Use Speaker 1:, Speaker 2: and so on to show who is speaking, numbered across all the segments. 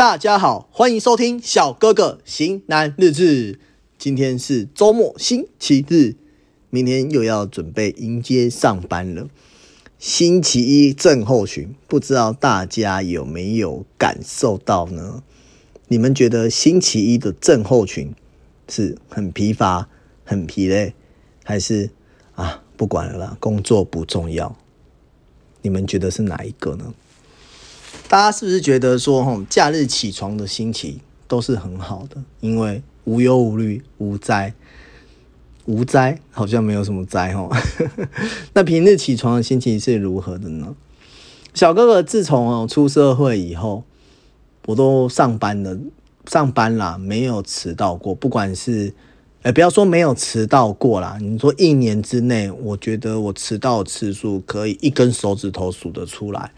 Speaker 1: 大家好，欢迎收听小哥哥型男日志。今天是周末星期日，明天又要准备迎接上班了。星期一症候群，不知道大家有没有感受到呢？你们觉得星期一的症候群是很疲乏、很疲累，还是啊不管了啦，工作不重要？你们觉得是哪一个呢？大家是不是觉得说，吼，假日起床的心情都是很好的，因为无忧无虑、无灾、无灾，好像没有什么灾吼。那平日起床的心情是如何的呢？小哥哥自从哦出社会以后，我都上班了，上班啦，没有迟到过。不管是，哎，不要说没有迟到过啦，你说一年之内，我觉得我迟到次数可以一根手指头数得出来。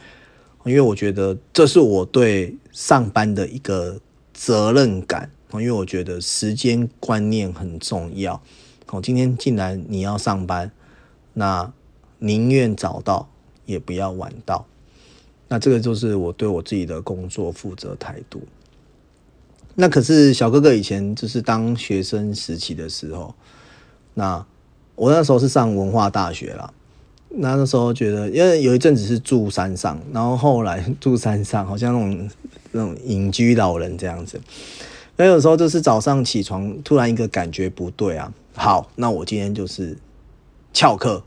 Speaker 1: 因为我觉得这是我对上班的一个责任感，因为我觉得时间观念很重要。哦，今天既然你要上班，那宁愿早到也不要晚到。那这个就是我对我自己的工作负责态度。那可是小哥哥以前就是当学生时期的时候，那我那时候是上文化大学啦。那那时候觉得，因为有一阵子是住山上，然后后来住山上，好像那种那种隐居老人这样子。那有时候就是早上起床，突然一个感觉不对啊。好，那我今天就是翘课，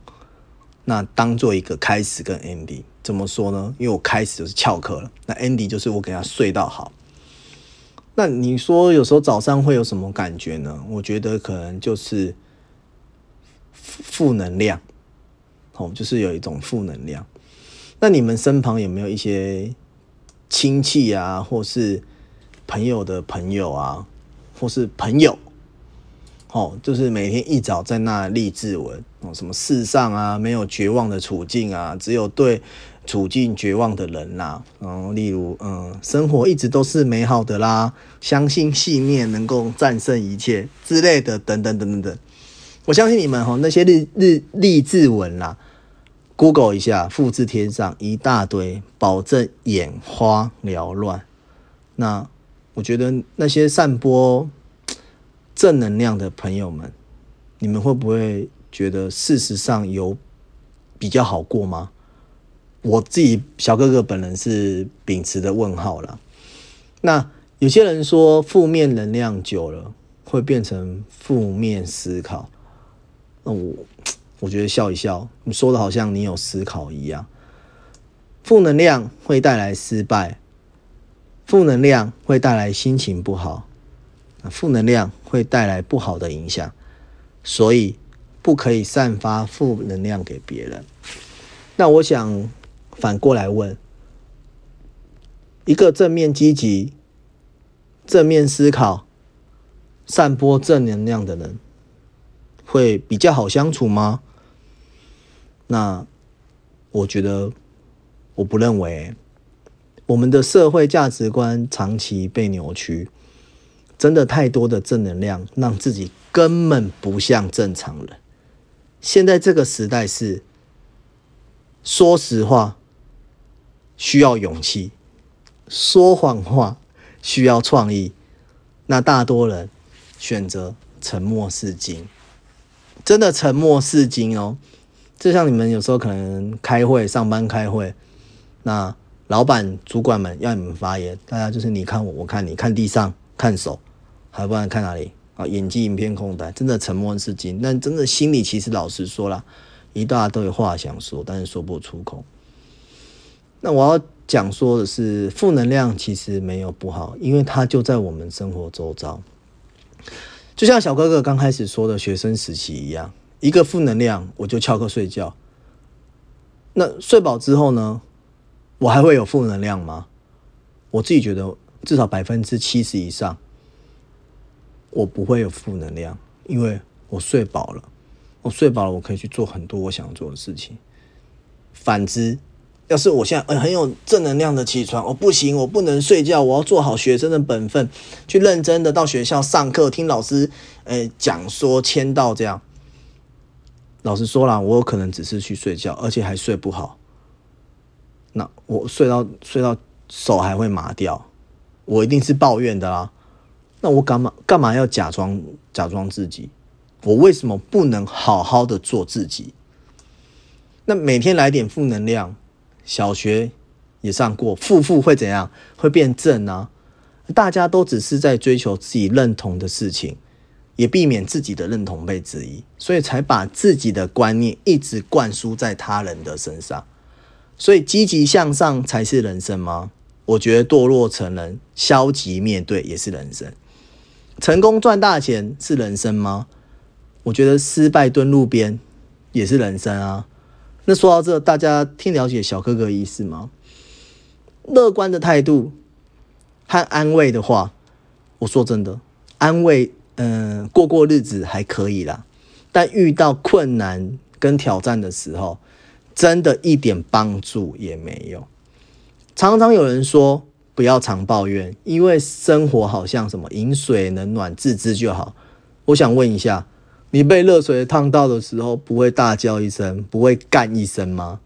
Speaker 1: 那当做一个开始跟 Andy 怎么说呢？因为我开始就是翘课了，那 Andy 就是我给他睡到好。那你说有时候早上会有什么感觉呢？我觉得可能就是负能量。哦，就是有一种负能量。那你们身旁有没有一些亲戚啊，或是朋友的朋友啊，或是朋友？哦，就是每天一早在那励志文哦，什么世上啊没有绝望的处境啊，只有对处境绝望的人呐。然后，例如，嗯，生活一直都是美好的啦，相信信念能够战胜一切之类的，等等等等等。我相信你们哈，那些日日励志文啦。Google 一下，复制贴上一大堆，保证眼花缭乱。那我觉得那些散播正能量的朋友们，你们会不会觉得事实上有比较好过吗？我自己小哥哥本人是秉持的问号了。那有些人说负面能量久了会变成负面思考，那我。我觉得笑一笑，你说的好像你有思考一样。负能量会带来失败，负能量会带来心情不好，负能量会带来不好的影响，所以不可以散发负能量给别人。那我想反过来问：一个正面积极、正面思考、散播正能量的人。会比较好相处吗？那我觉得我不认为。我们的社会价值观长期被扭曲，真的太多的正能量，让自己根本不像正常人。现在这个时代是说实话需要勇气，说谎话需要创意。那大多人选择沉默是金。真的沉默是金哦，就像你们有时候可能开会、上班开会，那老板、主管们要你们发言，大家就是你看我，我看你，看地上，看手，还不然看哪里啊？眼睛一片空白，真的沉默是金。但真的心里其实老实说了，一大堆话想说，但是说不出口。那我要讲说的是，负能量其实没有不好，因为它就在我们生活周遭。就像小哥哥刚开始说的学生时期一样，一个负能量我就翘课睡觉。那睡饱之后呢，我还会有负能量吗？我自己觉得至少百分之七十以上，我不会有负能量，因为我睡饱了。我睡饱了，我可以去做很多我想做的事情。反之。要是我现在很有正能量的起床，我不行，我不能睡觉，我要做好学生的本分，去认真的到学校上课，听老师诶讲说签到这样。老实说了，我有可能只是去睡觉，而且还睡不好。那我睡到睡到手还会麻掉，我一定是抱怨的啦。那我干嘛干嘛要假装假装自己？我为什么不能好好的做自己？那每天来点负能量，小学也上过，负负会怎样？会变正啊！大家都只是在追求自己认同的事情，也避免自己的认同被质疑，所以才把自己的观念一直灌输在他人的身上。所以积极向上才是人生吗？我觉得堕落成人，消极面对也是人生。成功赚大钱是人生吗？我觉得失败蹲路边也是人生啊。那说到这，大家听了解小哥哥意思吗？乐观的态度和安慰的话，我说真的，安慰，嗯，过过日子还可以啦。但遇到困难跟挑战的时候，真的一点帮助也没有。常常有人说。不要常抱怨，因为生活好像什么饮水冷暖自知就好。我想问一下，你被热水烫到的时候，不会大叫一声，不会干一声吗？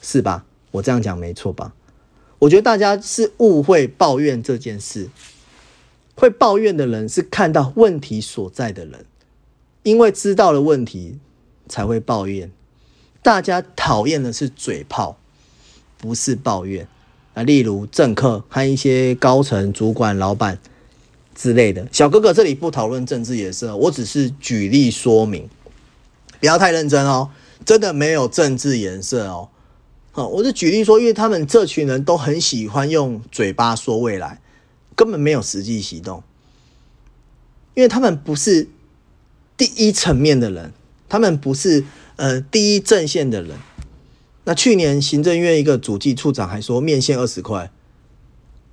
Speaker 1: 是吧？我这样讲没错吧？我觉得大家是误会抱怨这件事。会抱怨的人是看到问题所在的人，因为知道了问题才会抱怨。大家讨厌的是嘴炮，不是抱怨。啊，例如政客和一些高层主管、老板之类的。小哥哥这里不讨论政治颜色，我只是举例说明，不要太认真哦。真的没有政治颜色哦。好，我是举例说，因为他们这群人都很喜欢用嘴巴说未来，根本没有实际行动，因为他们不是第一层面的人，他们不是呃第一阵线的人。那去年行政院一个主计处长还说面线二十块，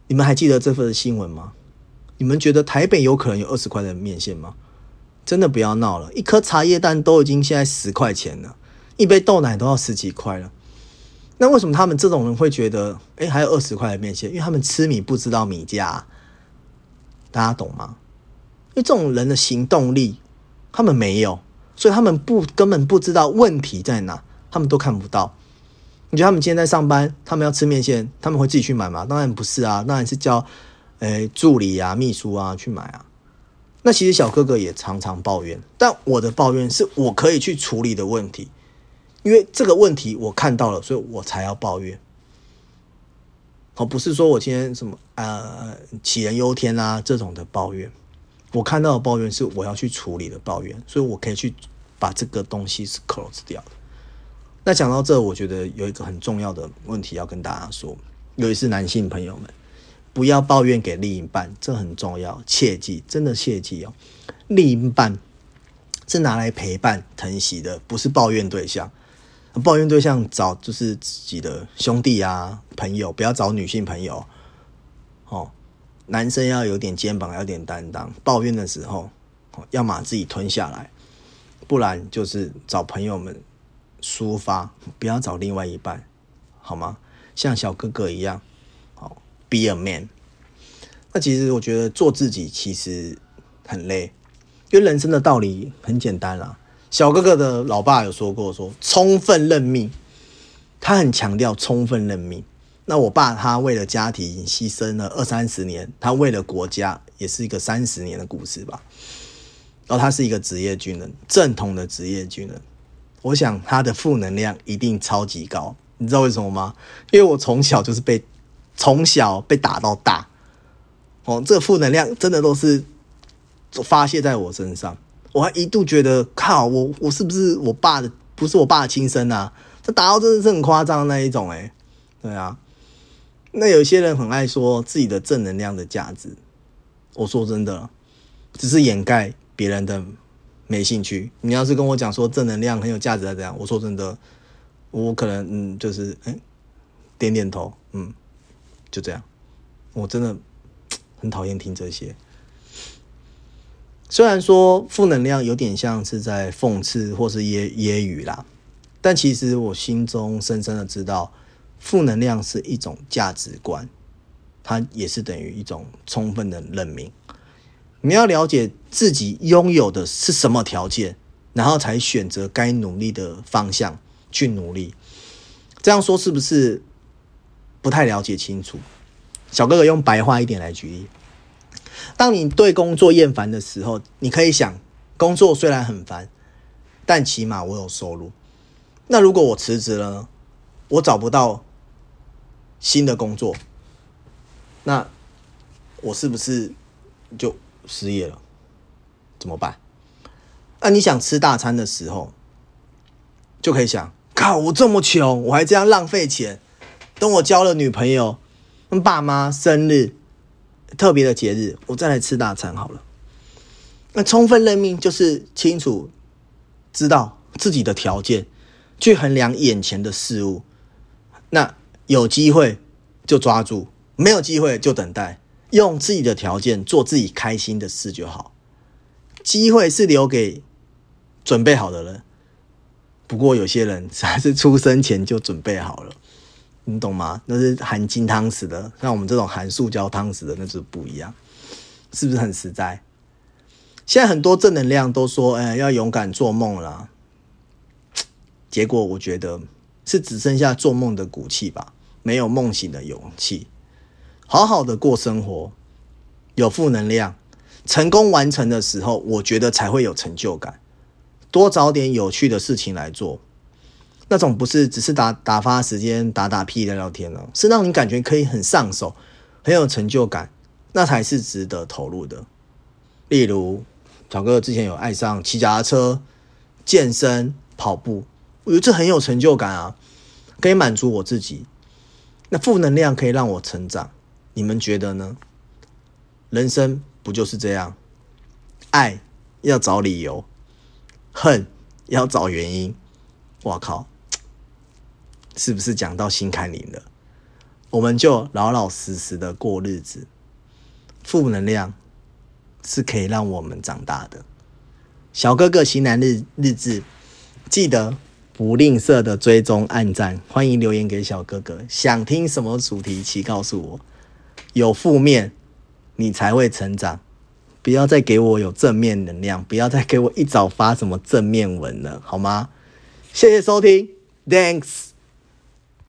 Speaker 1: 你们还记得这份新闻吗？你们觉得台北有可能有二十块的面线吗？真的不要闹了，一颗茶叶蛋都已经现在十块钱了，一杯豆奶都要十几块了。那为什么他们这种人会觉得，哎，还有二十块的面线？因为他们吃米不知道米价，大家懂吗？因为这种人的行动力他们没有，所以他们不根本不知道问题在哪，他们都看不到。你觉得他们今天在上班，他们要吃面线，他们会自己去买吗？当然不是啊，当然是叫，诶助理啊、秘书啊去买啊。那其实小哥哥也常常抱怨，但我的抱怨是我可以去处理的问题，因为这个问题我看到了，所以我才要抱怨。哦，不是说我今天什么呃杞人忧天啊这种的抱怨，我看到的抱怨是我要去处理的抱怨，所以我可以去把这个东西是 close 掉的。那讲到这，我觉得有一个很重要的问题要跟大家说，尤其是男性朋友们，不要抱怨给另一半，这很重要，切记，真的切记哦。另一半是拿来陪伴疼惜的，不是抱怨对象。抱怨对象找就是自己的兄弟啊、朋友，不要找女性朋友。哦，男生要有点肩膀，有点担当。抱怨的时候，要么自己吞下来，不然就是找朋友们。抒发，不要找另外一半，好吗？像小哥哥一样，，be a man。那其实我觉得做自己其实很累，因为人生的道理很简单啦。小哥哥的老爸有说过，说充分认命，他很强调充分认命。那我爸他为了家庭牺牲了二三十年，他为了国家也是一个三十年的故事吧。然后他是一个职业军人，正统的职业军人。我想他的负能量一定超级高，你知道为什么吗？因为我从小就是被从小被打到大，哦，这负能量真的都是发泄在我身上。我还一度觉得，靠，我我是不是我爸的？不是我爸的亲生啊？这打到真的是很夸张那一种，哎，对啊。那有些人很爱说自己的正能量的价值，我说真的，只是掩盖别人的。没兴趣。你要是跟我讲说正能量很有价值，怎样？我说真的，我可能嗯，就是哎，点点头，嗯，就这样。我真的很讨厌听这些。虽然说负能量有点像是在讽刺或是揶揶揄啦，但其实我心中深深的知道，负能量是一种价值观，它也是等于一种充分的认命。你要了解自己拥有的是什么条件，然后才选择该努力的方向去努力。这样说是不是不太了解清楚？小哥哥用白话一点来举例。当你对工作厌烦的时候，你可以想，工作虽然很烦，但起码我有收入。那如果我辞职了？我找不到新的工作，那我是不是就失业了？怎么办？那你想吃大餐的时候，就可以想：靠，我这么穷，我还这样浪费钱。等我交了女朋友，爸妈生日。特别的节日，我再来吃大餐好了。那充分任命就是清楚知道自己的条件，去衡量眼前的事物。那有机会就抓住，没有机会就等待，用自己的条件做自己开心的事就好。机会是留给准备好的人，不过有些人 还是出生前就准备好了。你懂吗？那是含金汤匙的，像我们这种含塑胶汤匙的，那是不一样，是不是很实在？现在很多正能量都说，哎，要勇敢做梦啦。结果我觉得是只剩下做梦的骨气吧，没有梦醒的勇气。好好的过生活，有负能量，成功完成的时候，我觉得才会有成就感。多找点有趣的事情来做。那种不是只是打打发时间、打打屁、聊聊天了，是让你感觉可以很上手、很有成就感，那才是值得投入的。例如，小哥之前有爱上骑脚踏车、健身、跑步，我觉得这很有成就感啊，可以满足我自己。那负能量可以让我成长，你们觉得呢？人生不就是这样？爱要找理由，恨要找原因。我靠！是不是讲到心坎里了？我们就老老实实的过日子。负能量是可以让我们长大的。小哥哥型男日日志，记得不吝啬的追踪按赞，欢迎留言给小哥哥。想听什么主题，请告诉我。有负面，你才会成长。不要再给我有正面能量，不要再给我一早发什么正面文了，好吗？谢谢收听，Thanks。